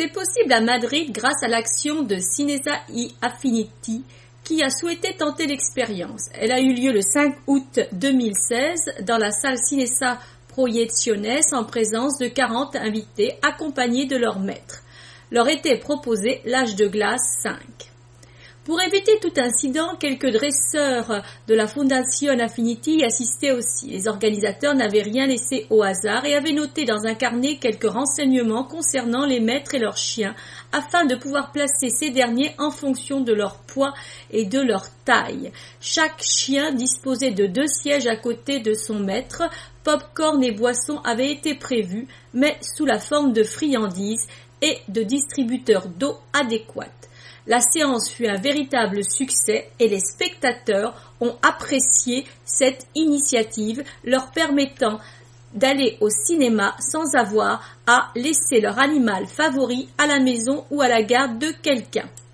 C'est possible à Madrid grâce à l'action de Cinesa e Affinity qui a souhaité tenter l'expérience. Elle a eu lieu le 5 août 2016 dans la salle Cinesa Proyecciones en présence de 40 invités accompagnés de leur maître. Leur était proposé l'âge de glace 5. Pour éviter tout incident, quelques dresseurs de la Fondation Affinity y assistaient aussi. Les organisateurs n'avaient rien laissé au hasard et avaient noté dans un carnet quelques renseignements concernant les maîtres et leurs chiens afin de pouvoir placer ces derniers en fonction de leur poids et de leur taille. Chaque chien disposait de deux sièges à côté de son maître. Popcorn et boissons avaient été prévus, mais sous la forme de friandises et de distributeurs d'eau adéquates. La séance fut un véritable succès et les spectateurs ont apprécié cette initiative leur permettant d'aller au cinéma sans avoir à laisser leur animal favori à la maison ou à la garde de quelqu'un.